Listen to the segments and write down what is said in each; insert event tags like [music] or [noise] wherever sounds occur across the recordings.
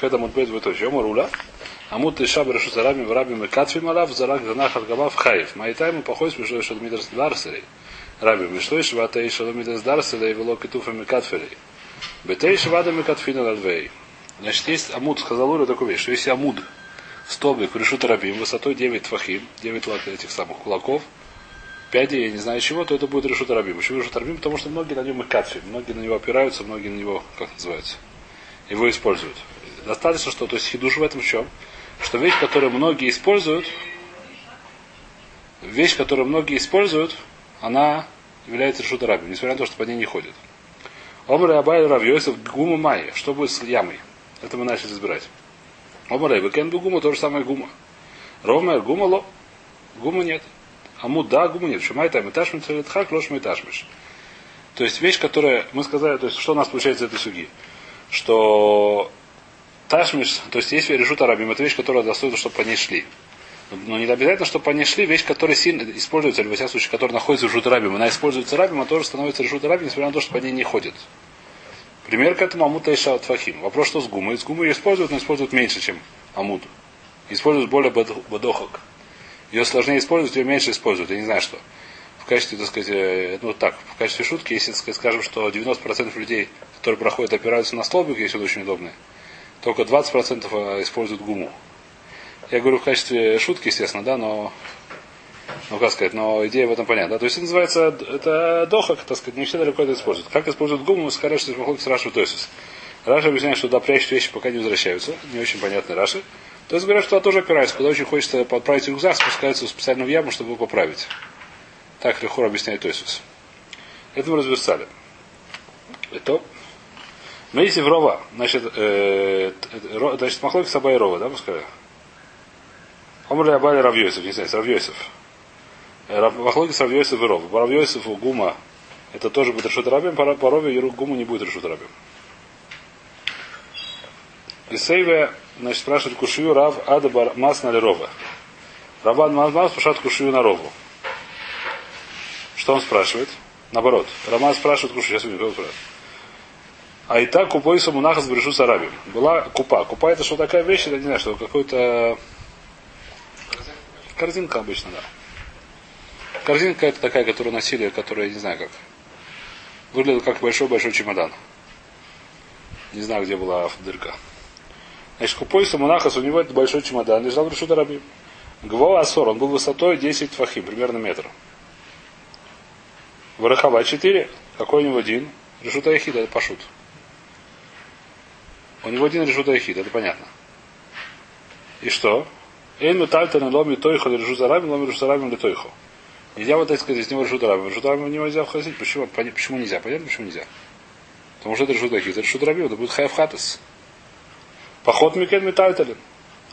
Хеда Мудбейт Виточи. Омарула. Амут Иша Берешу Сарами в Раби Мекатфи Малав, Зарак Занах Аргамав Хаев. Майтайму походит между Иша Дмитрис Дарсерей. Раби Мишлой Швата Иша Дмитрис Дарсерей, Вело Китуфа Мекатферей. Бетей Швада Мекатфина Ладвей. Значит, есть Амуд, сказал Ура такую вещь, что если Амуд, столбик, решут рабим, высотой 9 твахим, 9 этих самых кулаков, 5, я не знаю чего, то это будет решут рабим. Почему решут рабим? Потому что многие на нем и многие на него опираются, многие на него, как называется, его используют. Достаточно, что, то есть хидуш в этом чем? Что вещь, которую многие используют, вещь, которую многие используют, она является решут рабим, несмотря на то, что по ней не ходят. Омры Абай Равьёсов Гума Майя. Что будет с ямой? Это мы начали разбирать. Омры Бекен Гума, то же самое Гума. Ровмер Гума Ло. Гума нет. Аму да, гуму нет. Шумай там этажмиш, хак, лош этажмиш. То есть вещь, которая мы сказали, то есть что у нас получается из этой суги? Что ташмиш, то есть есть решут арабим, это вещь, которая достойна, чтобы по ней шли. Но не обязательно, чтобы по ней шли, вещь, которая сильно используется, или во всяком случае, которая находится в решут арабим, она используется рабим, а тоже становится решут арабим, несмотря на то, что по ней не ходит. Пример к этому Амута Иша Фахим. Вопрос, что с гумой. С гумой используют, но используют меньше, чем Амуд. Используют более бадохок. Ее сложнее использовать, ее меньше используют. Я не знаю, что. В качестве, так сказать, э, ну так, в качестве шутки, если так сказать, скажем, что 90% людей, которые проходят, опираются на столбик, если он очень удобный, только 20% э, используют гуму. Я говорю в качестве шутки, естественно, да, но ну, как сказать, но идея в этом понятна. Да? То есть это называется, это дохак, так сказать, не все далеко это используют. Как используют гуму, мы сказали, что здесь с Рашу Тойсус. Раша объясняет, что туда прячут вещи, пока не возвращаются. Не очень понятно Раши. То есть говорят, что туда тоже опираются. Когда очень хочется подправить рюкзак, спускаются в специальную яму, чтобы его поправить. Так Лехор объясняет Тойсус. Это мы разверстали. Это но если в Рова, значит, э, значит, Махлоки Саба Рова, да, пускай? Омрли Абали Равьосиф, не знаю, Равьосиф. Махлоки с Равьосиф и Ров. По Равьосифу Гума это тоже будет решут рабим, по Рове Гума не будет решут рабим. Сейве, значит, спрашивает Кушию Рав Адабар Масна ли Рова. Рабан Мазмаз спрашивает Кушию на Рову. Что он спрашивает? Наоборот. Роман спрашивает Кушию. Сейчас увидим, кто спрашивает. А и так купойсу мунахас брешу сарабим. Была купа. Купа это что такая вещь, я не знаю, что какой-то корзинка обычно, да. Корзинка это такая, которую носили, которая, я не знаю как. Выглядела как большой-большой чемодан. Не знаю, где была дырка. Значит, купойса монахас, у него это большой чемодан, лежал в Решута Рабим. Гво Асор, он был высотой 10 фахим, примерно метр. Варахава 4, какой у него один? Решута Яхид, это пашут. У него один решута Яхид, это понятно. И что? Эйн метальтен ломи тойхо решута Рабим, ломи решута Рабим литойхо. Нельзя вот так сказать, из него решут рабим. Решут рабим нельзя входить. Почему? Почему нельзя? Понятно, почему нельзя? Потому что это решут ахит. Это решут рабим, это будет хайф хатас. Поход микен метальталин.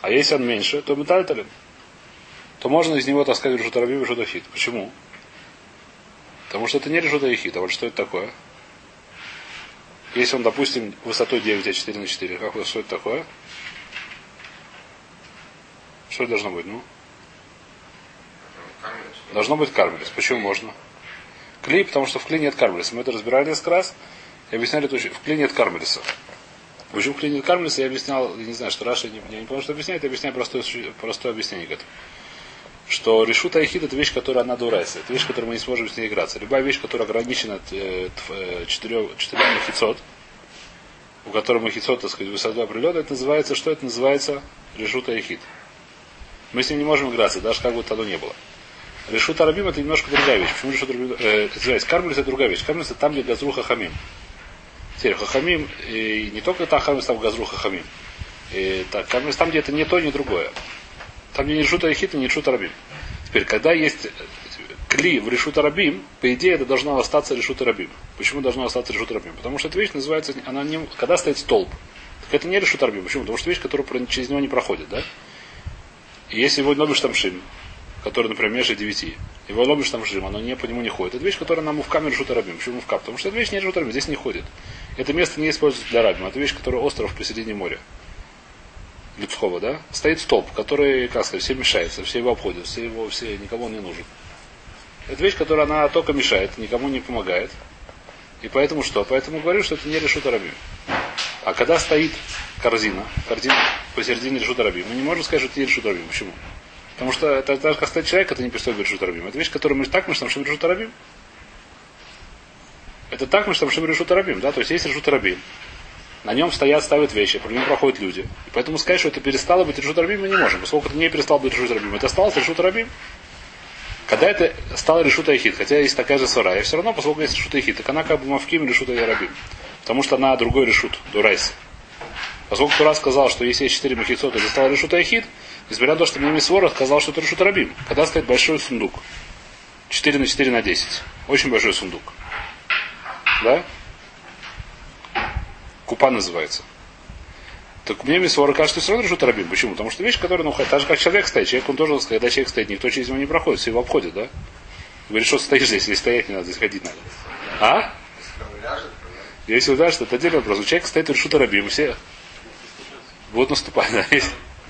А если он меньше, то метальталин. То можно из него таскать решут рабим и решут ахит. Почему? Потому что это не решут ахит. А вот что это такое? Если он, допустим, высотой 9, а 4 на 4, как, что это такое? Что это должно быть? Ну? Должно быть кармелис. Почему можно? Кли, потому что в кли нет кармелиса. Мы это разбирали несколько раз и объясняли, что в кли нет кармелиса. Почему в кли нет кармелиса, я объяснял, я не знаю, что Раша, не, я не помню, что объясняет, я объясняю простое, простое объяснение к этому. Что решута айхид это вещь, которая она дурайся. Это вещь, которой мы не сможем с ней играться. Любая вещь, которая ограничена э, э, четырем махицот, у которой махицот, так сказать, высота определенная, это называется, что это называется решута айхид. Мы с ним не можем играться, даже как бы того не было. Решут Арабим это немножко другая вещь. Почему решут Арабим? Э, извиняюсь, Кармелис это другая вещь. Кармелис это там, где Газру Хахамим. Теперь Хахамим, и не только та Хахамим, там Газру Хахамим. И, так, Кармелис там, где это не то, не другое. Там, не решут Арихит, и не решут Арабим. Теперь, когда есть кли в решут Арабим, по идее, это должно остаться решут Арабим. Почему должно остаться решут Арабим? Потому что эта вещь называется, она не, когда стоит столб, так это не решут Арабим. Почему? Потому что вещь, которая через него не проходит, да? И если его нобишь там шим, который, например, меньше 9. Его ломишь там жим, оно не, по нему не ходит. Это вещь, которая нам в камеру решут рабим. Почему в кап? Потому что эта вещь не решут рабим, здесь не ходит. Это место не используется для рабим. Это вещь, которая остров посередине моря. Людского, да? Стоит столб, который, как сказать, все мешается, все его обходят, все его, все, никому не нужен. Это вещь, которая она только мешает, никому не помогает. И поэтому что? Поэтому говорю, что это не решут рабим. А когда стоит корзина, корзина посередине решута рабим, мы не можем сказать, что это решута рабим. Почему? Потому что это даже как стоит человек, это не перестает быть решута рабим. Это вещь, которую мы так мы что решута рабим. Это так мы что решута рабим, да? То есть есть решута рабим. На нем стоят, ставят вещи, по нему проходят люди. И поэтому сказать, что это перестало быть решут рабим, мы не можем. Поскольку это не перестало быть решут рабим, это осталось решут рабим. Когда это стало решута Айхид, хотя есть такая же свара, и все равно, поскольку есть решута Айхид, так она как бы мавким решута Ярабим. Потому что она другой решут, дурайс. Поскольку Тура сказал, что если есть 4 махицота, это стало решута Айхид, несмотря на то, что мне Свора сказал, что это решут Рабим. Когда стоит большой сундук. 4 на 4 на 10. Очень большой сундук. Да? Купа называется. Так мне Мисвора кажется, что все равно решут Рабим. Почему? Потому что вещь, которая, ну, так же, как человек стоит. Человек, он тоже, когда человек стоит, никто через него не проходит, все его обходят, да? Говорит, что стоишь здесь, здесь стоять не надо, здесь ходить надо. А? Если уляжет, это отдельный вопрос. У человека стоит решут Рабим, все будут наступать, да,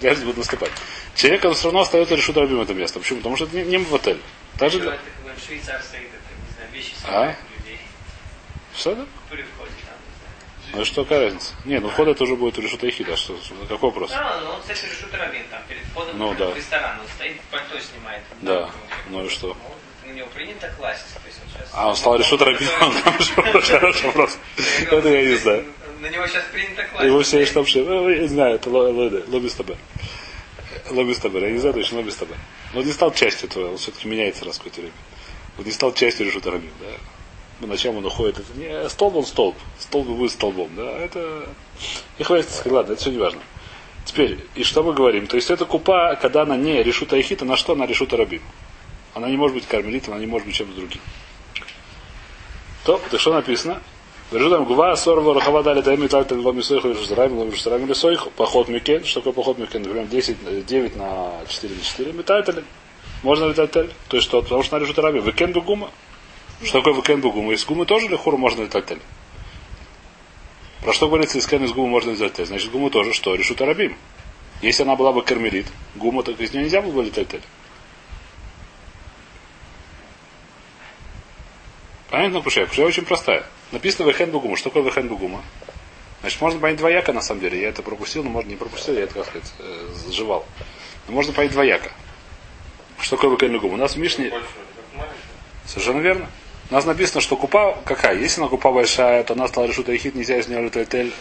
если будут наступать. Человек, он все равно остается решут Рабим это место. Почему? Потому что это не, не в отель. Также... А? Что это? Ну что, какая разница? Не, ну вход это уже будет решут Айхида. Что, какой вопрос? Да, ну он, кстати, решут Рабин, там, перед входом ну, да. в ресторан, он стоит, пальто снимает. Да, ну и что? На него принято класть. То есть он сейчас... А, он стал решут Рабин, [laughs] хороший вопрос. Это я не знаю. На него сейчас принято класть. Его все что вообще, ну, я не знаю, это лобби с тобой. Лобби с тобой, я не знаю точно лобби с тобой. Но он не стал частью этого, он все-таки меняется раз какое-то время. Он не стал частью решут Рабин, да на чем он уходит. Это не столб он столб. Столб будет столбом. Да? Это не хватит ладно, это все не важно. Теперь, и что мы говорим? То есть это купа, когда она не решит Айхита, на что она решит Рабим? Она не может быть кармелитом, она не может быть чем-то другим. То, так что написано? Режутам гува, сорва, рахава дали, тайми, так, так, ломи, сойху, режутарами, ломи, режутарами, сойху, поход микен. Что такое поход микен? Например, 10, 9 на 4 на 4. Метайтали. Можно летать То есть что? Потому что на решутарами. Викен гума. Что такое векен гуму? Из гумы тоже ли хуру можно летать? Про что говорится, из из гумы можно летать? Значит, гуму тоже что? Решут арабим. Если она была бы кармелит, гума, так из нее нельзя было бы летать. Понятно, Кушая? Кушая очень простая. Написано вехен бугума. Что такое вехен бугума? Значит, можно понять двояко, на самом деле. Я это пропустил, но можно не пропустил, я это, как сказать, э. Но можно понять двояко. Что такое вехен бугума? У нас в Мишне... Совершенно верно. У нас написано, что купа какая? Если она купа большая, то она стала решута ихит, нельзя из нее летать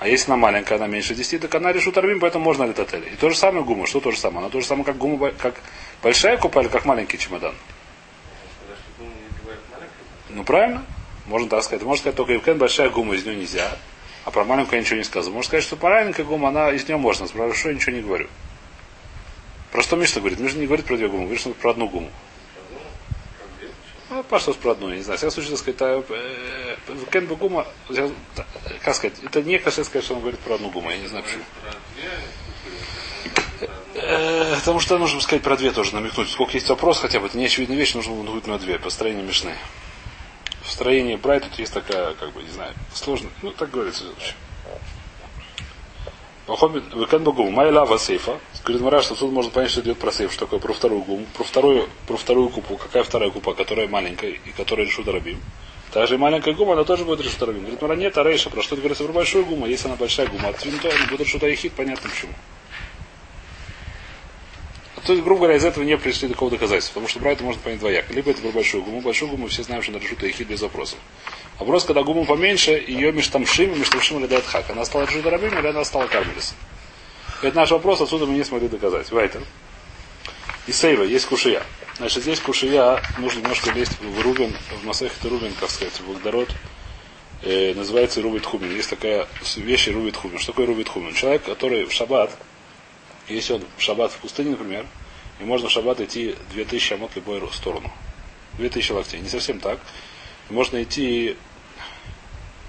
А если она маленькая, она меньше 10, так она решит арбим, поэтому можно летать И то же самое гума. Что то же самое? Она то же самое, как гума, как большая купа или как маленький чемодан? Ну правильно. Можно так сказать. Можно сказать, только Евкен большая гума, из нее нельзя. А про маленькую я ничего не сказал. Можно сказать, что маленькая гума, она из нее можно. Про большую я ничего не говорю. Про что Мишна говорит? Мишна не говорит про две гумы, говорит, что про одну гуму. Ну, Паштус про одну, я не знаю. В всяком случае, так сказать, э, Кен Багума, как сказать, это не кашет сказать, что он говорит про одну гуму, я не знаю почему. Э, потому что нужно сказать про две тоже, намекнуть. Сколько есть вопрос, хотя бы, это не очевидная вещь, нужно будет на две, построение мешны. В строении Брайт тут есть такая, как бы, не знаю, сложно. Ну, так говорится. Векен Багум, Майла сейфа. Говорит Мара, что тут можно понять, что идет про сейф, что такое про вторую гуму, про вторую, про вторую купу. Какая вторая купа, которая маленькая и которая решут рабим. Та же маленькая гума, она тоже будет решут рабим. Говорит, Мара, нет, а рейша, про что ты говоришь про большую гуму, если она большая гума, от винто, она будет решут айхит, понятно почему. То есть, грубо говоря, из этого не пришли до какого доказательства, потому что брать это можно понять двояко. Либо это про большую гуму. Большую гуму все знаем, что она решут айхит без вопросов. Вопрос, когда гуму поменьше, ее межтамшим и межтамшим или дает хак. Она стала решут рабим или она стала кармелисом. Это наш вопрос, отсюда мы не смогли доказать. Вайтер. И Сейва, есть кушия. Значит, здесь кушия, нужно немножко лезть в Рубин, в Масахе Рубин, как сказать, в Багдарот. Э, называется Рубит Хумин. Есть такая вещь Рубит Хумин. Что такое Рубит Хумин? Человек, который в шаббат, если он в шаббат в пустыне, например, и можно в шаббат идти 2000 амот в любую сторону. 2000 локтей. Не совсем так. Можно идти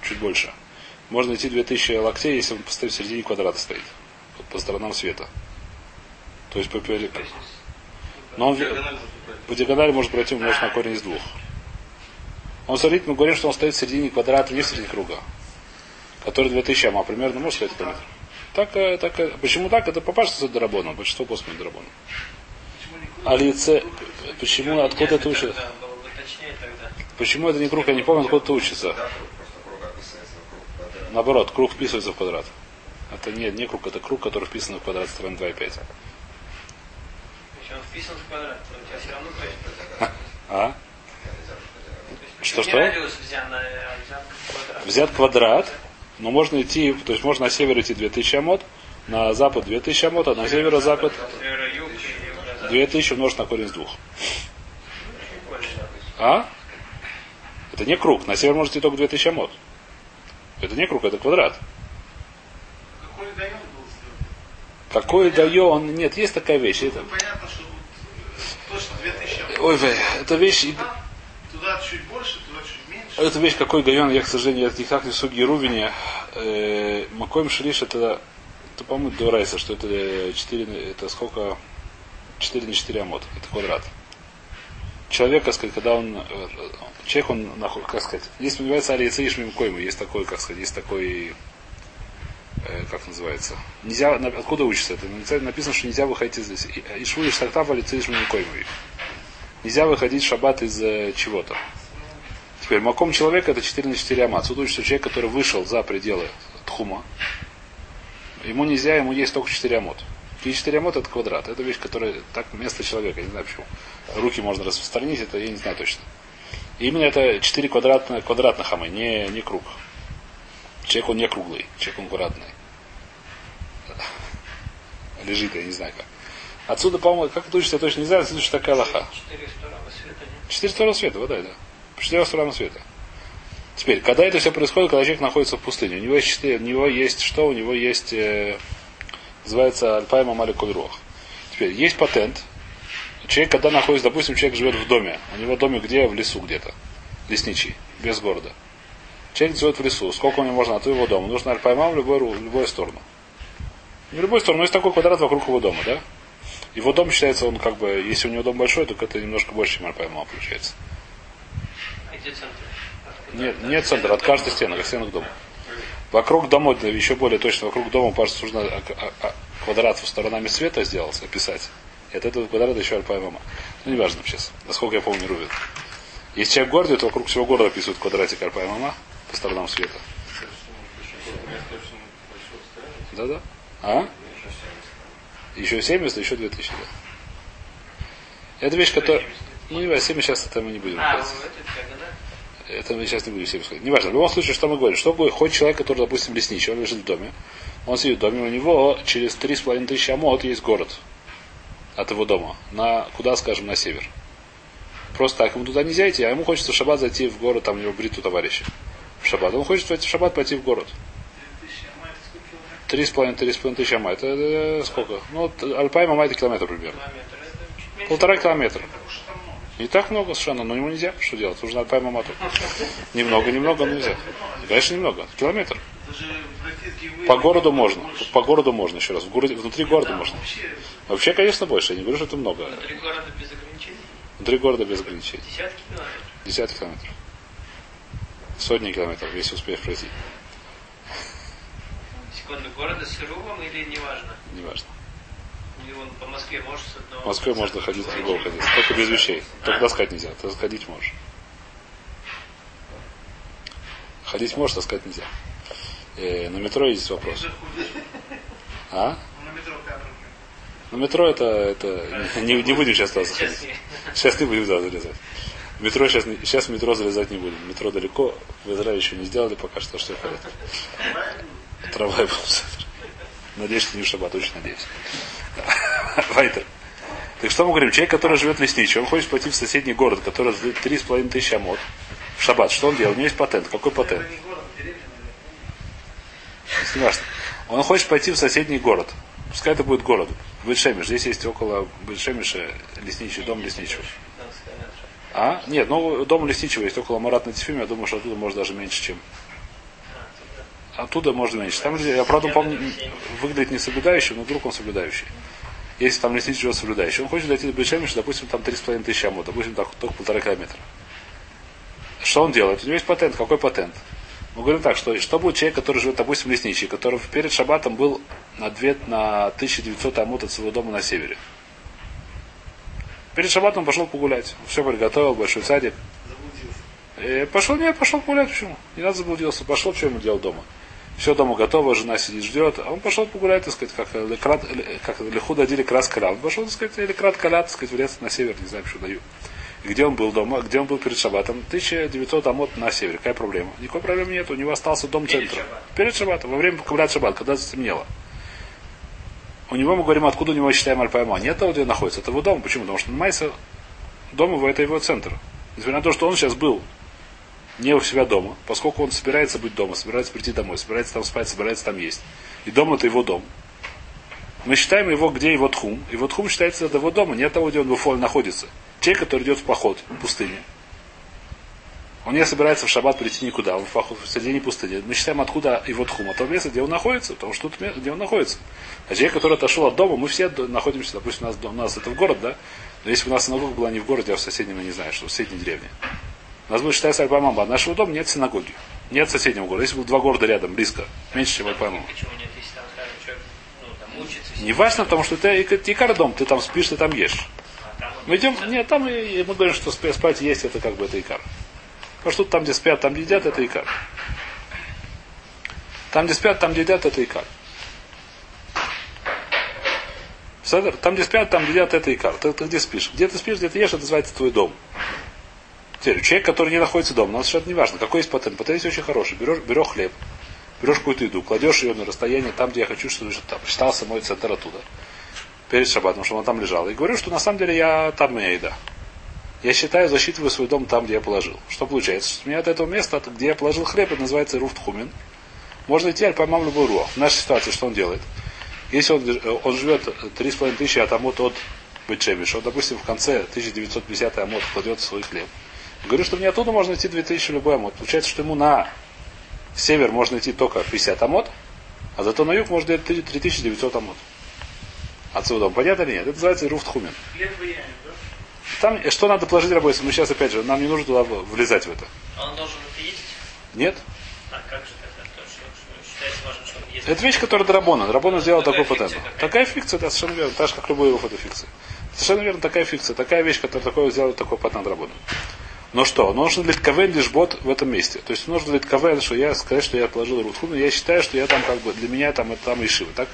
чуть больше. Можно идти 2000 локтей, если он в середине квадрата стоит по сторонам света. То есть по периметру. Но он по диагонали может пройти умножить на корень из двух. Он смотрите, мы говорим, что он стоит в середине квадрата, не в середине круга. Который 2000 ама, примерно может стоять километр. Так, э, так, э, почему так? Это попасть с Дарабона, большинство после Дарабона. А лице, почему, откуда это учится? Почему это не круг, я не помню, откуда это учится. наоборот, круг вписывается в квадрат. Это не, не круг, это круг, который вписан в квадрат сторон 2,5. Если он вписан в квадрат, то у тебя все равно есть, А? то есть Что, не что? радиус взят, квадрат. Но можно идти, то есть можно на север идти 2000 амод, на запад 2000 амод, а на северо-запад Северо-юг и юго-запад. 2000 умножить на корень с двух. А? Это не круг. На север можете только 2000 амод. Это не круг, это квадрат. Какой даем был сделан? Какой дает? Нет, есть такая вещь. Это... Ну, понятно, что вот точно 2000. Ой, вей, эта вещь, Туда чуть больше, туда чуть меньше. эта вещь какой гайон, я, к сожалению, я никак не суги Рувине. Э, Макоем Шриш это, это по-моему, Дурайса, что это 4, это сколько? 4 на 4 амод. Это квадрат. Человек, сказать, когда он, э, человек, он, нахуй- как сказать, есть, называется Алиецеиш Мимкойму, есть такой, как сказать, есть такой, э, как называется, нельзя, откуда учится это? Написано, что нельзя выходить из, Ишву и Штактав Алиецеиш Мимкойму. Нельзя выходить в шаббат из э, чего-то. Теперь маком человека это 4 на 4 ама. Отсюда учится, человек, который вышел за пределы тхума, ему нельзя, ему есть только 4 амот. И 4 амот это квадрат. Это вещь, которая так место человека, я не знаю почему. Руки можно распространить, это я не знаю точно. И именно это 4 квадратных, квадратных амы, не, не круг. Человек он не круглый, человек он квадратный. Лежит, я не знаю как. Отсюда, по-моему, как это учится, я точно не знаю, отсюда что такая лоха. Четыре стороны света, нет? Четыре стороны света, вот да, да. Четыре стороны света. Теперь, когда это все происходит, когда человек находится в пустыне, у него есть четыре, у него есть что? У него есть, э, называется альпай мамали кольруах. Теперь, есть патент. Человек, когда находится, допустим, человек живет в доме. У него доме где? В лесу где-то. Лесничий, без города. Человек живет в лесу. Сколько у него можно от его дома? Нужно мам в любую, в любую сторону. Не в любую сторону, но есть такой квадрат вокруг его дома, да? Его дом считается, он как бы, если у него дом большой, то это немножко больше, чем мам получается. А где центр? Нет, нет центра, от каждой стены, от стены к дому. Вокруг дома, еще более точно, вокруг дома, кажется, нужно а- а- а- квадрат со сторонами света сделался, описать. И от этого квадрата еще альпа и мама. Ну, неважно сейчас, насколько я помню, Рувит. Если человек в городе, то вокруг всего города описывают квадратик альпа и мама по сторонам света. Да-да. А? Еще 70, еще 2000, да. Это вещь, которая... Ну, не важно, 7 сейчас это мы не будем А, это мы сейчас не будем себе сказать. Неважно. В любом случае, что мы говорим? Что будет? Хоть человек, который, допустим, лесничий, он лежит в доме, он сидит в доме, у него через 3,5 тысячи амот есть город от его дома. На, куда, скажем, на север. Просто так ему туда нельзя идти, а ему хочется в шаббат зайти в город, там у него бриту товарища. В шаббат. Он хочет в шаббат пойти в город. 2000, это сколько километров? Три с половиной, три с половиной тысячи ама. Это, это сколько? Ну, вот, Альпай Мама это километр примерно. Это. Полтора километра. Не так много совершенно, но ему нельзя. Что делать? Нужно Альпай Мама только. Немного, немного, но нельзя. Конечно, немного. Километр. По городу можно. По городу можно еще раз. В городе, внутри города Да, можно. Вообще, Вообще, конечно, больше. Я не говорю, что это много. Внутри города без ограничений. Внутри города без ограничений. Десятки километров. Десятки километров. Сотни километров, если успеешь пройти. Секунду, города с Ирувом или неважно? Неважно. Или он по Москве может с одного... В Москве можно ходить, с другого ходить. Только без вещей. Только таскать нельзя. Ты ходить можешь. Ходить можешь, таскать нельзя. Э, на метро есть вопрос. А? ну, на метро это, это не, не будем сейчас туда заходить. Сейчас не- будем туда залезать. В метро сейчас, сейчас в метро залезать не будем. Метро далеко. В Израиле еще не сделали пока что, что в порядке. Трамвай был. Надеюсь, что не в шаббат, очень надеюсь. [laughs] Вайтер. Так что мы говорим? Человек, который живет в лесничий, он хочет пойти в соседний город, который за 3,5 тысячи амод. В шаббат. Что он делает? У него есть патент. Какой патент? Не важно. Он хочет пойти в соседний город. Пускай это будет город. Бетшемиш. Здесь есть около Бетшемиша лесничий, дом лесничего. 15 километров. А? Нет, ну дом лесничего есть около Марат Натифим, я думаю, что оттуда может даже меньше, чем. Туда. Оттуда можно меньше. Там, я правда помню, выглядит не соблюдающим, но вдруг он соблюдающий. Если там лесничий живет соблюдающий, он хочет дойти до Бетшемиша, допустим, там 3,5 тысячи амод, допустим, так, только полтора километра. Что он делает? У него есть патент. Какой патент? Мы говорим так, что, что будет человек, который живет, допустим, лесничий, который перед шабатом был на, 2, на 1900 амут от своего дома на севере. Перед шабатом он пошел погулять. Все приготовил, большой садик. Заблудился. Э, пошел, нет, пошел погулять, почему? Не надо заблудился. Пошел, что ему делал дома. Все дома готово, жена сидит, ждет. А он пошел погулять, так сказать, как, э, лекрат, э, как лиху дадили крас каля. Он пошел, так сказать, лекрат каля, так сказать, в лес на север, не знаю, что даю. Где он был дома, где он был перед шабатом? 1900 амот на север. Какая проблема? Никакой проблемы нет. У него остался дом Перед центра. Перед шабатом, во время Каблят шаббат, когда стемнело. У него мы говорим, откуда у него считаем Альпайма. Нет того, где он находится. Это его дом. Почему? Потому что Майса дом его, это его центр. Несмотря на то, что он сейчас был не у себя дома, поскольку он собирается быть дома, собирается прийти домой, собирается там спать, собирается там есть. И дом это его дом. Мы считаем его, где его тхум. Его тхум считается это его дома, не того, где он в Уфоле находится. Человек, который идет в поход в пустыне. Он не собирается в шаббат прийти никуда, он в поход в середине пустыни. Мы считаем, откуда его тхум, от того места, где он находится, потому что тут, где он находится. А человек, который отошел от дома, мы все находимся, допустим, у нас, у нас это в город, да? Но если бы у нас синагога была не в городе, а в соседнем, я не знаю, что в соседней деревне. У нас будет считаться Альпамамба. От нашего дома нет синагоги. Нет соседнего города. Если бы два города рядом, близко, меньше, чем сидит, Не важно, потому что ик- икар дом, ты там спишь, ты там ешь. а Мы идем, нет, там и, мы говорим, что спа- спать есть, это как бы это икар. Потому что тут там, где спят, там где едят, это икар. Там, где спят, там где едят, это икар. Там, где спят, там где едят, это икар. Ты, ты где спишь? Где ты спишь, где ты ешь, это называется твой дом. Теперь, человек, который не находится дома, нам совершенно не важно, какой есть патент. Патент есть очень хороший. Берешь, берешь хлеб, берешь какую-то еду, кладешь ее на расстояние там, где я хочу, чтобы там считался мой центр оттуда. Перед шаббатом, чтобы он там лежал. И говорю, что на самом деле я там моя еда. Я считаю, засчитываю свой дом там, где я положил. Что получается? Что у меня от этого места, где я положил хлеб, это называется руфт хумин. Можно идти альпамам любой руах. В нашей ситуации что он делает? Если он, э, он живет 3,5 тысячи от амот от Бетшемиш, он, допустим, в конце 1950 амот кладет свой хлеб. Говорю, что мне оттуда можно идти 2000 любой амот. Получается, что ему на север можно идти только 50 амот, а зато на юг можно идти 3900 амот. От своего дома. Понятно или нет? Это называется руфт хумин. Хлеб в яме, да? Там э, что надо положить рабочим? Мы сейчас опять же, нам не нужно туда влезать в это. А он должен это есть? Нет? А как же тогда? То, что, что считается важным, что он ест? Это вещь, которая Драбона. Драбона сделал такой патент. Такая фикция, да, совершенно верно. Так же, как любой руф, это фикция. Совершенно верно, такая фикция. Такая вещь, которая такое сделал такой патент Драбона. Но что? Нужно для КВН лишь бот в этом месте. То есть нужно для КВН, что я сказать, что я отложил Рутхуну, я считаю, что я там как бы, для меня там это там Ишива. Так,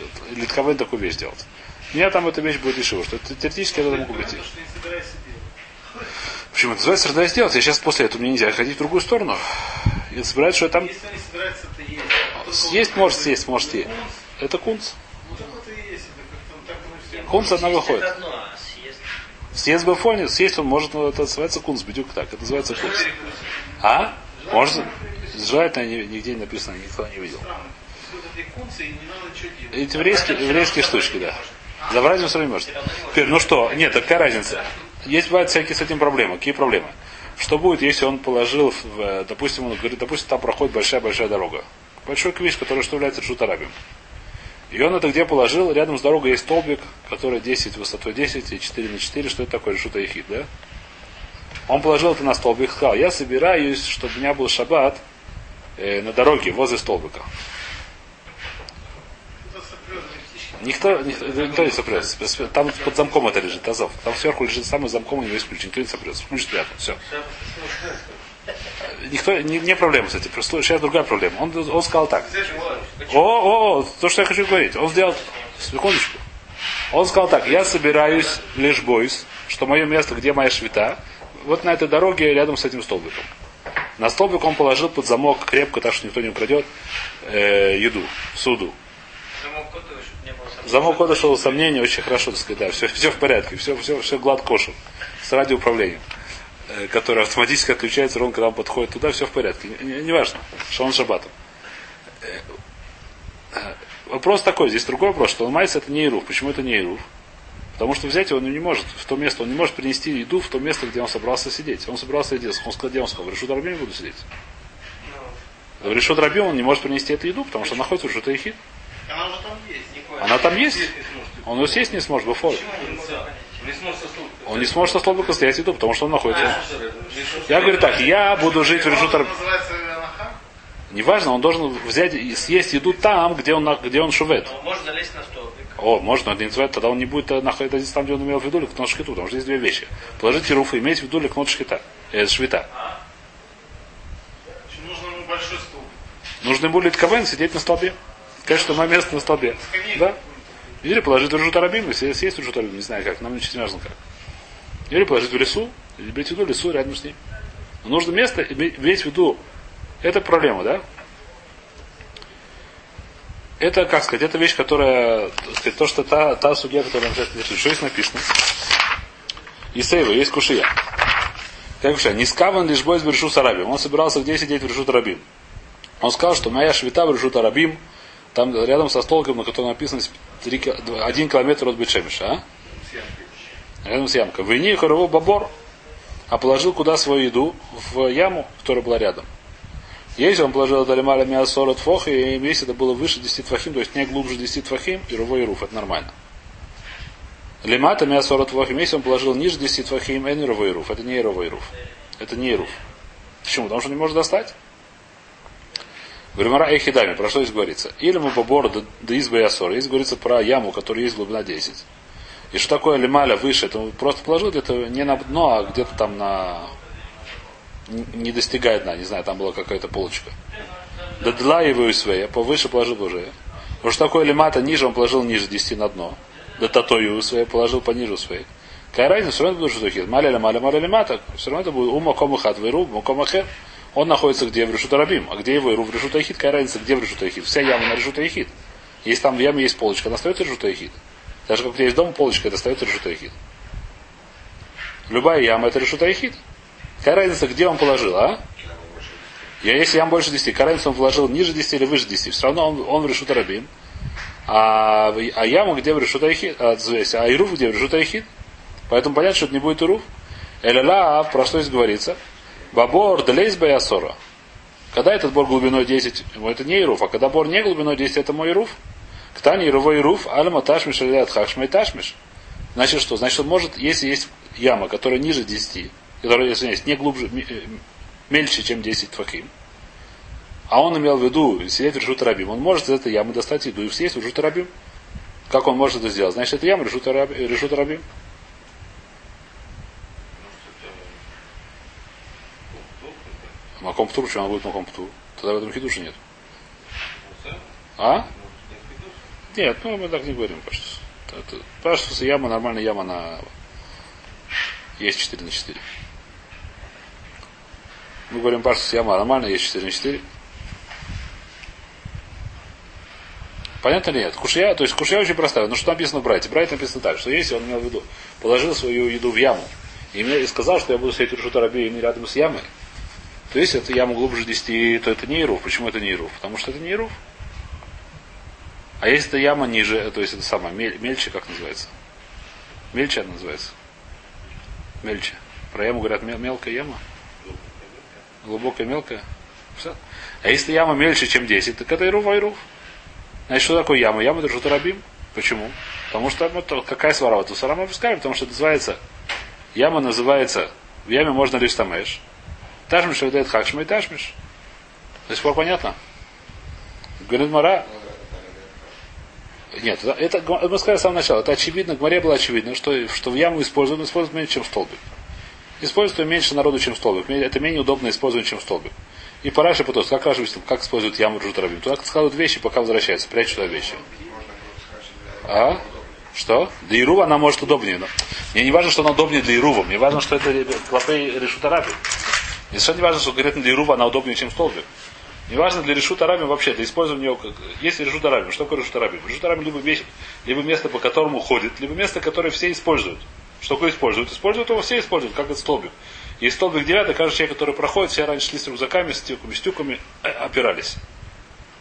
КВН такую вещь делать. У меня там эта вещь будет Ишива, что это теоретически я туда могу прийти. Почему? Это называется рождаясь делать. Я сейчас после этого мне нельзя ходить в другую сторону. И собирать, что я там Если они собираются, это есть. А съесть может это съесть, может съесть. Это кунц. Ну так это и есть. Это как-то так все. Кунц одна выходит. Это одно. Съест бафоне, съесть он может, но это называется кунц, бедюк так. Это называется кунц. А? Может? Желательно ни- нигде не написано, никто не видел. Эти еврейские, еврейские штучки, да. Забрать все равно может. Теперь, ну что, нет, какая разница? Есть бывают всякие с этим проблемы. Какие проблемы? Что будет, если он положил, в, э, допустим, он говорит, допустим, там проходит большая-большая дорога. Большой квиш, который что является Шутарабим. И он это где положил? Рядом с дорогой есть столбик, который 10, высотой 10 и 4 на 4. Что это такое? Шута Ехид, да? Он положил это на столбик и сказал, я собираюсь, чтобы у меня был шаббат э, на дороге возле столбика. Никто, никто, никто не сопрет. Там под замком это лежит, Азов. Там сверху лежит самый замком, у него есть ключ. Никто не сопрет. Ключ спрятан. Все. Никто, не, не проблема с этим. Сейчас другая проблема. Он, он сказал так. О, о, о, то, что я хочу говорить. Он сделал... Секундочку. Он сказал так. Я собираюсь лишь бойс, что мое место, где моя швита, вот на этой дороге рядом с этим столбиком. На столбик он положил под замок крепко, так что никто не украдет, э, еду, суду. Замок кода, не шел сомнение, очень хорошо, так сказать, да, все, все в порядке, все, все, все глад кошем. С радиоуправлением, э, которое автоматически отключается ровно, когда он подходит туда, все в порядке. Не- не- Неважно, что он шабатом. Э, Вопрос такой, здесь другой вопрос, что Майс это не Ируф. Почему это не Ируф? Потому что взять его он не может в то место, он не может принести еду в то место, где он собрался сидеть. Он собрался сидеть, он сказал, где он сказал, в Решут Рабим буду сидеть. В Решут Рабим он не может принести эту еду, потому что он находится в Решут Ихид. Она уже там есть. Она там есть. Съесть не сможет. Он ее съесть не сможет, бафор. Он не сможет со столбика стоять еду, потому что он находится. Я говорю так, я буду жить в Решут Рабим. Неважно, он должен взять и съесть еду там, где он, где он шувет. Но можно залезть на столбик. О, можно, это не тогда он не будет э, находиться там, где он имел в виду ликнот шхиту, потому что есть две вещи. Положить руф и иметь в виду ликнот шхита. Э, швита. Значит, Нужно ему большой стул. Нужно будет КВН сидеть на столбе. Что мое место на столбе. Да? Или положить в Ржут Арабим, если есть Ржут Арабим, не знаю как, нам не важно как. Или положить в лесу, или иметь в виду лесу рядом с ним. Но нужно место иметь в виду, это проблема, да? Это, как сказать, это вещь, которая, так сказать, то, что та, та судья, которая интересует. Что здесь написано? Исейва, есть кушия. Как кушия? Не скаван лишь бой с Бершу Сарабим. Он собирался где сидеть в Решут Рабим. Он сказал, что моя швита в Решут Рабим, там рядом со столком, на котором написано 3, 1 километр от Бетшемиша, а? Рядом с ямкой. Войни хорову бабор, а положил куда свою еду? В яму, которая была рядом. Если он положил это лималя миасор от фох, и если это было выше 10 твахим, то есть не глубже 10 твахим, и рувой и руф, это нормально. Лимата миасор от фохим, если он положил ниже 10 твахим, это не рувой и руф, это не рувой и руф. Это не руф. Почему? Потому что не может достать. Гримара Эхидами, про что здесь говорится? Или мы побор до избы Ясора. Здесь говорится про яму, которая есть глубина 10. И что такое лималя выше? Это просто положил где-то не на дно, а где-то там на... Не достигает дна, не знаю, там была какая-то полочка. Дадла его и свои, повыше положил уже. Потому что такое лимата ниже, он положил ниже 10 на дно. Да татою своей положил пониже своей. Какая разница, все равно будет что хит. Маля маля маля лимата. Все равно это будет ума кома хат выру, кома хер. Он находится где в Решута Рабим. А где его в Решута Эхид? Какая разница, где в Решута Эхид? Вся яма на Решута Эхид. Если там в яме есть полочка, она остается Решута Эхид. Даже как у тебя есть дом, полочка, это остается решута эхид. Любая яма это решута эхид. Какая разница, где он положил, а? Я, если ям больше 10, какая разница, он положил ниже 10 или выше 10, все равно он, он в решута рабим. А, а яму где в решута эхид, а, а ируф где в решута эхид. Поэтому понятно, что это не будет ируф. Эляла, про что здесь говорится? Бабор делейс баясора. Когда этот бор глубиной 10, это не ируф, а когда бор не глубиной 10, это мой ируф. Ктани Рувой Руф, Альма Ташмиш Алят Хашма и Ташмиш. Значит что? Значит, он может, если есть яма, которая ниже 10, если есть, не глубже, мельче, чем 10 твахим, а он имел в виду сидеть в решут рабим, он может из этой ямы достать еду и съесть в решут рабим. Как он может это сделать? Значит, это яма решут рабим. Маком птур, почему он будет маком птур? Тогда в этом хидуша нет. А? Нет, ну мы так не говорим, Паштус. Паштус яма, нормальная яма на... Есть 4 на 4. Мы говорим Паштус яма нормальная, есть 4 на 4. Понятно ли нет? Кушья, то есть кушья очень простая. Но что написано в Брайте? Брайте написано так, что если он имел в виду, положил свою еду в яму, и, мне, сказал, что я буду сидеть Рушута Раби не рядом с ямой, то если это яму глубже 10, то это не Ируф. Почему это не Ируф? Потому что это не Ируф. А если это яма ниже, то есть это самое, мельче, как называется? Мельче она называется. Мельче. Про яму говорят мелкая яма. Глубокая, мелкая. А если яма мельче, чем 10, так это ируф айруф. Значит, что такое яма? Яма это рабим. Почему? Потому что это, какая свара? Вот свара мы пускали, потому что это называется, яма называется, в яме можно лишь тамеш. Ташмиш выдает хакшма и ташмиш. До сих пор понятно? Говорит Мара, нет, это мы сказали с самого начала. Это очевидно, в море было очевидно, что, что в яму используют, используют меньше, чем столбик. Используют меньше народу, чем столбик. Это менее удобно использовать, чем столбик. И по Раши потом, как Раши как используют яму Ржутарабим? Туда складывают вещи, пока возвращаются, прячут туда вещи. А? Что? Для Ирува она может удобнее. Но... Мне не важно, что она удобнее для Ирува. Мне важно, что это клопей решутараби. Мне совершенно не важно, что конкретно для Ирува она удобнее, чем столбик. Неважно для решута рабим вообще, для использования его, если решута рабим, что такое решута рабим? Решута рабим либо, вещь, либо место, по которому ходит, либо место, которое все используют. Что такое используют? Используют его все используют, как этот столбик. Есть столбик девятый, каждый человек, который проходит, все раньше шли с рюкзаками, с тюками, с тюками, э, опирались.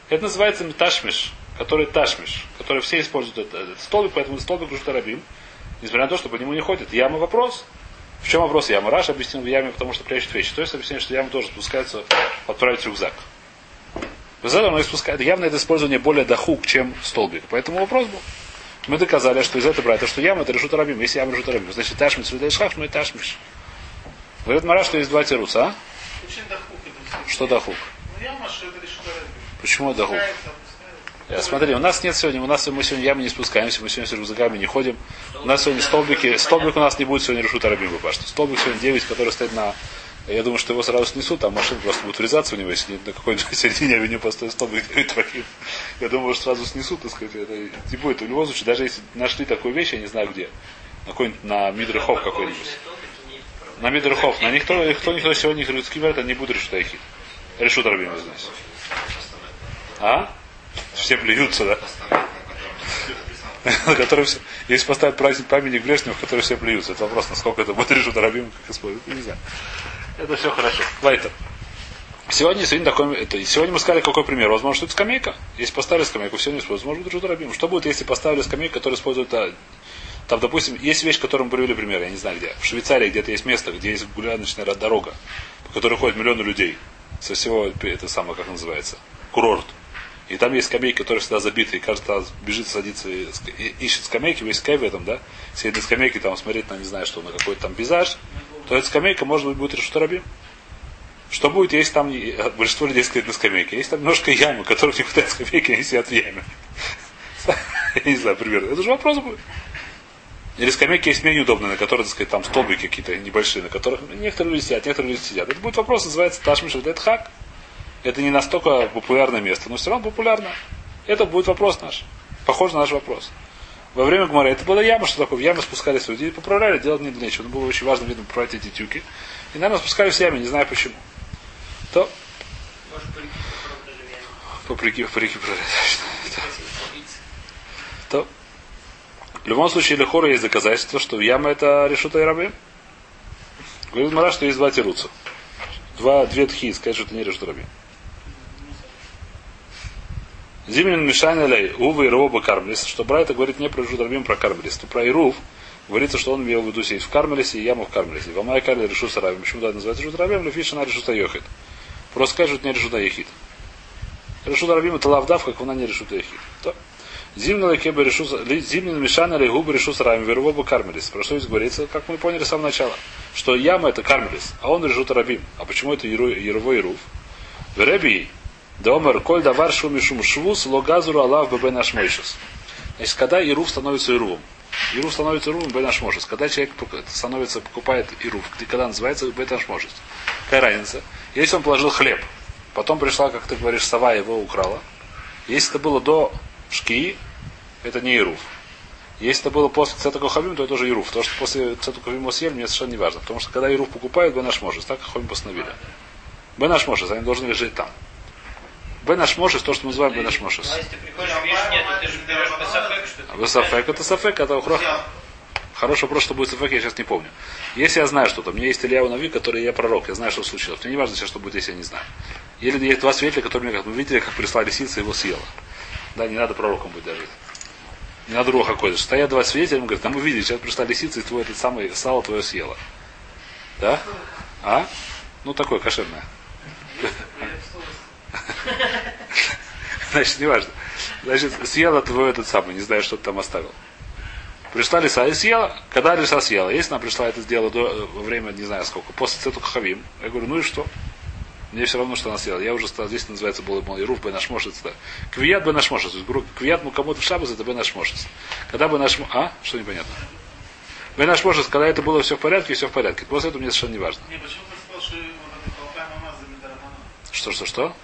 Это называется меташмиш, который ташмиш, который все используют этот, этот столбик, поэтому столбик решута рабим, несмотря на то, что по нему не ходит. Яма вопрос. В чем вопрос яма? Раш объяснил в яме, потому что прячет вещи. То есть объясняет, что яма тоже спускается отправить рюкзак. Без этого оно. Явно это использование более дохук, чем столбик. Поэтому вопрос был. Мы доказали, что из этого брать, что яма это решут рабим. Если яма решут рабим, значит ташмиш среда шхаф, ну и ташмиш. Говорит Мара, что есть два теруса, а? Что дохук? Почему дохук? Я, смотри, у нас нет сегодня, у нас мы сегодня ямы не спускаемся, мы сегодня с рюкзаками не ходим. У нас сегодня столбики, столбик у нас не будет сегодня решут арабим, что столбик сегодня 9, который стоит на, Я думаю, что его сразу снесут, а машина просто будет врезаться в него, если на какой-нибудь [laughs] середине авеню постой стоп [laughs] твоим. Я думаю, что сразу снесут, так сказать, это не будет. В любом случае, даже если нашли такую вещь, я не знаю где, на какой-нибудь на Мидрехов какой-нибудь. На Мидрехов. На никто, никто, никто сегодня их русский это не будет решить их. Решут Рабим здесь. А? Все плюются, да? на все, если поставить праздник памятник Брежневу, в который все плюются. Это вопрос, насколько это будет решить Рабим, как используют. Не знаю. Это все хорошо. Лайтер. Сегодня, сегодня, такой, это, сегодня мы сказали, какой пример. Возможно, что это скамейка. Если поставили скамейку, все не используют. Может быть, решут Рабим. Что будет, если поставили скамейку, которую используют а, там, допустим, есть вещь, которую мы привели пример, я не знаю где. В Швейцарии где-то есть место, где есть гуляночная дорога, по которой ходят миллионы людей. Со всего, это самое, как называется, курорт. И там есть скамейки, которые всегда забиты, и каждый раз бежит, садится и ищет скамейки, весь кайф в этом, да? Сидит на скамейке, там смотреть на, не знаю, что, на какой-то там пейзаж, то эта скамейка, может быть, будет решить рабим. Что будет, если там большинство людей стоит на скамейке? Есть там немножко ямы, которых не хватает скамейки, они сидят в яме. [laughs] Я не знаю, примерно. Это же вопрос будет. Или скамейки есть менее удобные, на которых, так сказать, там столбики какие-то небольшие, на которых некоторые люди сидят, некоторые люди сидят. Это будет вопрос, называется Ташмиш, это хак. Это не настолько популярное место, но все равно популярно. Это будет вопрос наш. Похож на наш вопрос. Во время Гмара это была яма, что такое? В ямы спускались люди и поправляли, делать не для нечего. Но было очень важно, видно, поправить эти тюки. И, наверное, спускались в яме, не знаю почему. То... По реке, по реке То... В любом случае, для хора есть доказательство, что яма это решута и рабы. Говорит Мара, что есть два тируца. Два, две тхи, сказать, что это не решута рабы. Зимин Мишайн Лей, Увы и Роба Кармелис, что Брайта говорит не про Жудрабим, про Кармелис, то про Ирув говорится, что он имел в виду сесть в Кармелисе и яму в Кармелисе. Во Май Карли решу Сарабим. Почему да называется Жудрабим? Лефиша на решу Йохит. Просто скажут не решу Ехид. Решу Рабим это лавдав, как она не решу Ехид. Зимна Лекеба решу Зимнин Мишана Легуба решу Сарабим, Веровоба Кармелис. Про что здесь говорится, как мы поняли с самого начала, что яма это Кармелис, а он решу Рабим. А почему это Яровой Ирув? В Реби Домер, коль давар шумишум швус, логазуру алав бб наш мойшес. Значит, когда Ирув становится Ирувом. Ирув становится Ирувом бб наш мойшес. Когда человек становится, покупает Ирув, когда называется бб наш мойшес. Какая разница? Если он положил хлеб, потом пришла, как ты говоришь, сова его украла. Если это было до шки, это не Ирув. Если это было после Цета Хавим, то это тоже Ирув. То, что после Цета Хавим съели, мне совершенно не важно. Потому что когда Ирув покупает, Бенаш может. Так Хавим постановили. Бенаш может, они должны жить там. Бен Ашмошес, то, что мы называем Бен Ашмошес. А это Сафек, это Ухрох. Хороший вопрос, что будет Сафек, я сейчас не помню. Если я знаю что-то, у меня есть Илья Нави, который я пророк, я знаю, что случилось. Мне не важно сейчас, что будет, если я не знаю. Или есть два свидетеля, которые мне как мы видели, как пришла лисица его съела. Да, не надо пророком быть даже. Не надо руха какой-то. Стоят два свидетеля, он говорит, а мы видели, сейчас пришла лисица и твой этот самый сало твое съела. Да? А? Ну, такое кошерное. [laughs] Значит, неважно. Значит, съела твой этот самый, не знаю, что ты там оставил. Пришла лиса и съела. Когда лиса съела? Если она пришла это сделала до, во время, не знаю сколько, после цвету хавим. Я говорю, ну и что? Мне все равно, что она съела. Я уже стал, здесь называется был мой руф бенашмошец. Квият бенашмошец. Квият мукамот в шабас это бенашмошец. Когда бы наш... А? Что непонятно? Бенашмошец, когда это было все в порядке, все в порядке. После этого мне совершенно не важно. Не, почему ты сказал, что что, что, что?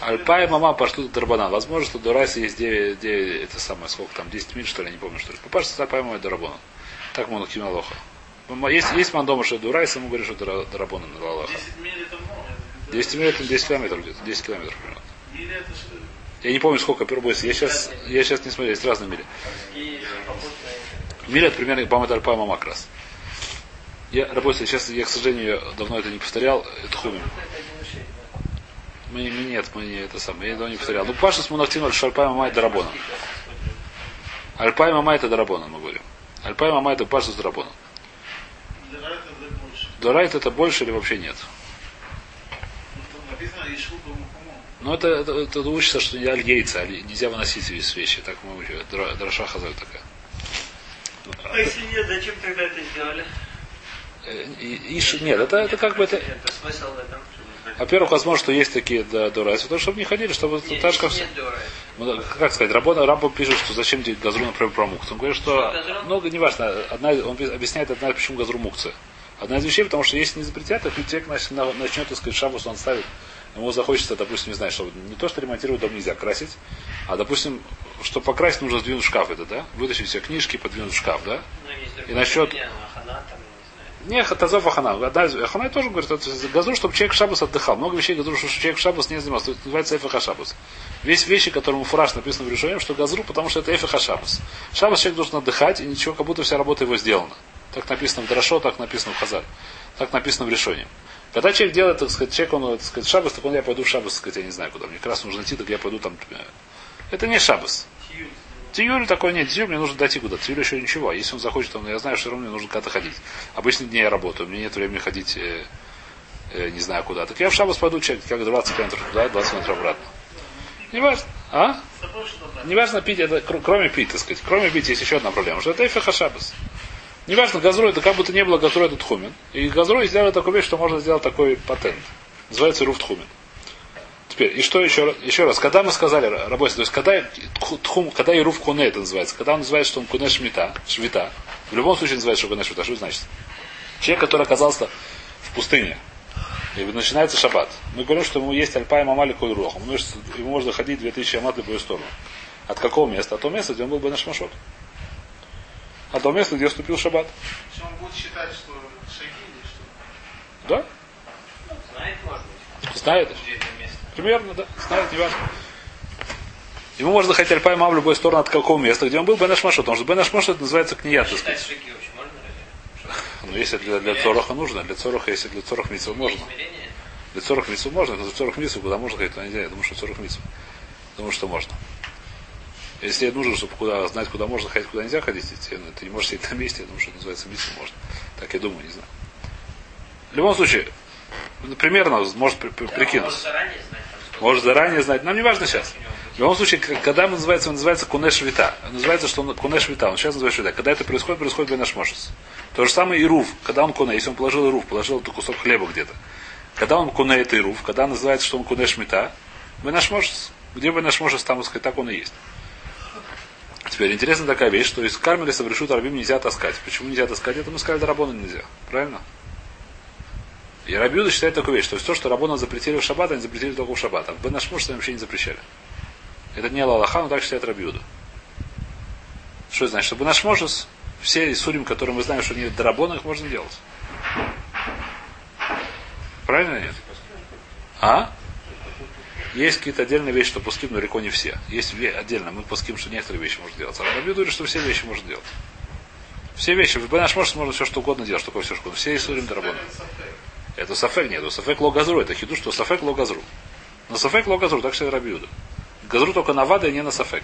Альпай мама пошлю Дарбана. Возможно, что до Райса есть 9, 9, это самое, сколько там, 10 миль, что ли, я не помню, что ли. Попасть с Альпай мама Дарабона. Так мы на Лоха. Есть, есть мандома, что до Райса, ему говорит, что Дарабона на Лалаха. 10 миль это много. 10 миль это 10 километров где-то, 10 километров примерно. Я не помню сколько, первый Я сейчас, я сейчас не смотрю, есть разные мили. Миля это примерно, это Альпай мама как раз. Я работаю, сейчас я, к сожалению, давно это не повторял, это хумим. Мы, мы нет, мы не это самое. Я этого не повторял. Ну, Паша с Мунахтин, что Альпай Мамай Дарабона. Альпай Мамай это Дарабона, мы говорим. Альпай Мамай это Паша с Дарабона. Дорайт это больше или вообще нет? Ну, это, это, это учится, что не альгейца, нельзя выносить весь вещи. Так мы учим. Дроша хазар такая. А если нет, зачем тогда это сделали? Э, и, и, нет, это, это как бы это. Это смысл в этом. Во-первых, возможно, что есть такие да, дурайсы, потому чтобы не ходили, чтобы Нет, так же, как, ну, как сказать, Рабона Рамбо пишет, что зачем газру, например, про мукцию. Он говорит, что, Газру? ну, неважно, одна, он объясняет, одна, почему газру мукция. Одна из вещей, потому что если не запретят, то человек начнет, начнет так сказать, шабус он ставит, ему захочется, допустим, не знаю, что не то, что ремонтировать дом нельзя красить, а, допустим, что покрасить нужно сдвинуть шкаф это, да? Вытащить все книжки, подвинуть шкаф, да? Ну, И насчет- другое мнение, Ахана там, не знаю. Не, Тазов Ахана. Из- Ахана тоже говорит, это газру, чтобы человек в шабус отдыхал. Много вещей газру, что человек в шабус не занимался. Это называется эфиха шабус. Весь вещи, которому фураж написано в решении, что газру, потому что это эфиха шабус. Шабус человек должен отдыхать, и ничего, как будто вся работа его сделана. Так написано в Дрошо, так написано в Хазар. Так написано в решении. Когда человек делает, так сказать, человек, он, так сказать, шабус, так он, я пойду в шабус, так сказать, я не знаю куда. Мне как раз нужно идти, так я пойду там. э, Это не шабус. Тиюль такой нет. Тиюль мне нужно дойти куда-то. Тиюль еще ничего. Если он захочет, он, я знаю, что мне нужно куда-то ходить. Обычно дни я работаю, мне нет времени ходить, э, э, не знаю куда. Так я в шабас пойду, человек, как 20 километров туда, 20 километров обратно. Не важно. А? Не важно пить, это, кр- кроме пить, так сказать. Кроме пить есть еще одна проблема, что это эфиха шабас. Не важно, газру, это как будто не было газру, это тхумин. И газру сделали такую вещь, что можно сделать такой патент. Называется руф тхумин. Теперь, и что еще, еще раз, когда мы сказали работе, то есть когда тху- тхум, когда Ируф Куне это называется, когда он называет, что он Куне Шмита, Швита, в любом случае называется, что Куне Швита, что это значит? Человек, который оказался в пустыне, и начинается шаббат. Мы говорим, что ему есть альпай мамали кой рох. Ему, можно ходить 2000 амат в любую сторону. От какого места? От того места, где он был бы наш машот. От того места, где вступил шаббат. Что он будет считать, что шаги или что? Да? Ну, знает, может быть, Знает. Примерно, да. Знает, не важно. Ему можно ходить альпай в любую сторону от какого места, где он был Бенаш Машот. Потому что Бенаш Машот это называется кният? [laughs] Ну, если для, для Цороха нужно, для Цороха, если для Цорох Митсу можно. Для 40 митсу можно, это 40 митсу, куда можно ходить, туда нельзя. Я думаю, что 40 митсу. Думаю, что можно. Если нужно, чтобы куда, знать, куда можно ходить, куда нельзя ходить, идти, ну, ты не можешь сидеть на месте, я думаю, что это называется митсу можно. Так я думаю, не знаю. В любом случае, ну, примерно может при- при- Да, прикинуть. Заранее знать, Может заранее знать. Нам не важно сейчас. В любом случае, когда он называется, он называется кунеш вита. Он называется, что он кунеш вита. Он сейчас называется вита. Когда это происходит, происходит бенаш мошес. То же самое и рув. Когда он куне, если он положил рув, положил этот кусок хлеба где-то. Когда он куне это и рув, когда называется, что он кунеш мита, бенаш мошес. Где бенаш мошес, там, сказать, так он и есть. Теперь интересная такая вещь, что из кармелиса в решут арбим нельзя таскать. Почему нельзя таскать? Это мы сказали, рабона нельзя. Правильно? И Рабиуда считает такую вещь, что все, что Рабона запретили в шаббат, они запретили только в шаббат. А в Бенашмуш вообще не запрещали. Это не Лалаха, но так считает Рабиуда. Что это значит? Что Бенашмошес, все судим, которые мы знаем, что они дарабона, их можно делать. Правильно или нет? А? Есть какие-то отдельные вещи, что пуским, но далеко не все. Есть отдельно, мы пуским, что некоторые вещи можно делать. А Рабиуда говорит, что все вещи можно делать. Все вещи. В Бенашмошес можно все что угодно делать, что такое все что угодно. Все судим дарабона. Это сафек. Это сафек логазру, это хиду, что сафек логазру. Но сафек логазру, так что это рабиуда. Газру только на вада, и не на сафек.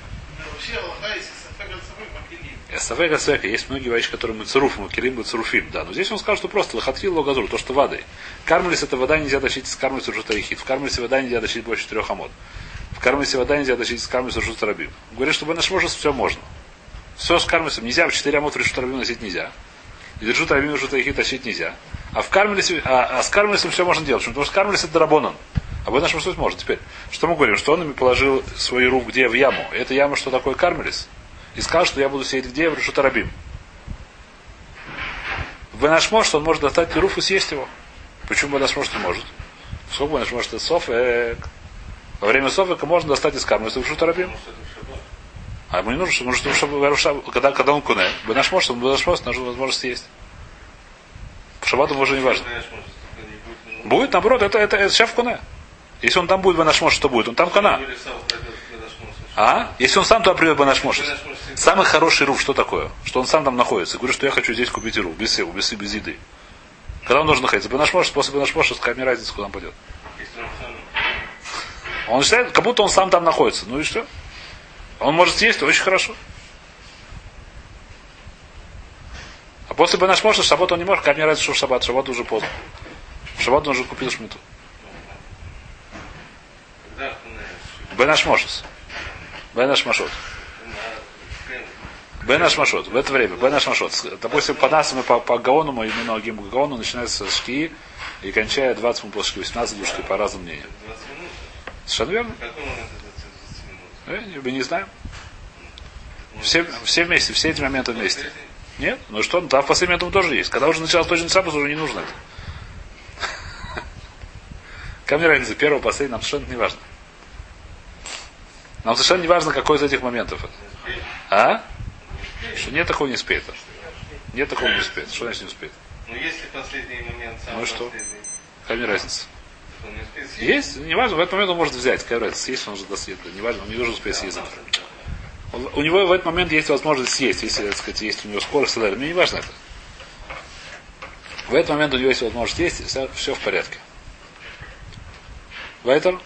Э, Сафек от сафека. Есть многие вещи, которые мы царуф, мы кирим, мы царуфим. Да, но здесь он сказал, что просто лохатхил логазру, то, что водой. Кармелис это вода нельзя тащить из кармелиса уже таихит. В кармелисе вода нельзя тащить больше четырех амод. В кармелисе вода нельзя тащить из кармелиса уже рабим. Говорит, что наш может все можно. Все с кармелисом нельзя, в четыре амод в решут рабим носить нельзя. И решут рабим решут таихит тащить нельзя. А в кармелисе, а, а с кармелисом все можно делать. Почему? Потому что кармелис это драбонан. А вы наш может может. Теперь, что мы говорим? Что он ими положил свою руку где? В яму. Эта яма что такое кармелис? И сказал, что я буду сеять где? В решут рабим. В Бенашмош он может достать руф и съесть его. Почему Бенашмош не может? Сколько Бенашмош это софек? Во время софека можно достать из кармы, если рабим. А ему не нужно, чтобы, нужно, чтобы когда, когда он куне. Бенашмош, он Бенашмош, нужно возможность съесть. В шаббат уже не важно. Будет, наоборот, это, это, это шеф куне. Если он там будет Бенашмош, что будет? Он там кана. А? Если он сам туда придет Бенашмош. Самый хороший руф, что такое? Что он сам там находится. Говорю, что я хочу здесь купить руф, без сил, без, без еды. Когда он должен находиться? Бенашмош, после Бенашмоша, какая мне разница, куда он пойдет. Он считает, как будто он сам там находится. Ну и что? Он может съесть, очень хорошо. А после Бенашмоша, в шаббат он не может, как мне разница, что в шаббат, шаббат уже поздно. В шаббат он уже купил шмиту. Бенашмошес. Бенашмашот. Бенашмашот. В это время. Бенашмашот. Допустим, по нас мы по, по Гаону, мы именно Гиму Гаону, начинается с шки и кончая 20 минут после шки, 18 душки, по разным мнениям. Совершенно верно. Не, мы не знаем. Все, все вместе, все эти моменты вместе. Нет? Ну что, там в последний момент тоже есть. Когда уже началось точный шаббат, уже не нужно это. Ко мне разница, первого, последнего, нам совершенно не важно. Нам совершенно не важно, какой из этих моментов это. А? Что нет такого не успеет. Нет такого не успеет. Что значит не успеет? Ну если последний момент самый Ну что? Какая мне разница? Есть, не важно, в этот момент он может взять. Какая съесть он уже досъест. Не важно, он не должен успеть съесть завтра. У него в этот момент есть возможность съесть, если, так сказать, есть у него скорость и. Мне не важно это. В этот момент у него есть возможность есть, все, в порядке. Вайтер?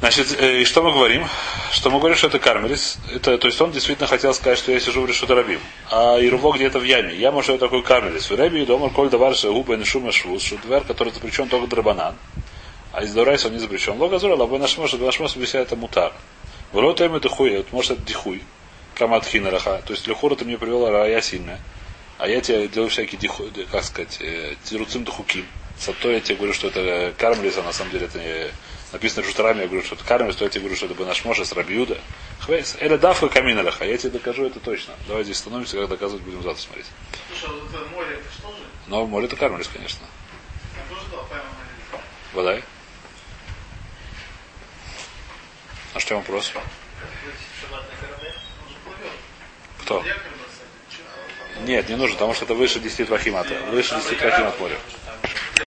Значит, э, и что мы говорим? Что мы говорим, что это кармелис. Это, то есть он действительно хотел сказать, что я сижу в решута рабим. А Ируво где-то в яме. Яма, что такое кармелис. В Реби и дома коль давар и шума швуз, двер, который запрещен только драбанан. А из Дорайса он не запрещен. Лога зура, лабой нашмош, лабой нашмош, объясняет это мутар. В рот им это хуй, может это дихуй. Камат хинараха. То есть лехура ты мне привела рая сильная. А я тебе делаю всякие дихуй, как сказать, э, тируцим духуким. Сато я тебе говорю, что это э, кармелис, а на самом деле это не написано Руштрами, я говорю, что это кармелис, то я тебе говорю, что это Бенашмоша с Рабиуда. Хвейс. Или давка каминараха. Я тебе докажу это точно. Давай здесь становимся, когда доказывать будем завтра смотреть. Слушай, вот это море, это что же? Но море это кармелис, конечно. Там тоже молится. Вода. А что вопрос? Кто? Нет, не нужно, потому что это выше 10 твахим от, выше 10 твахим от моря.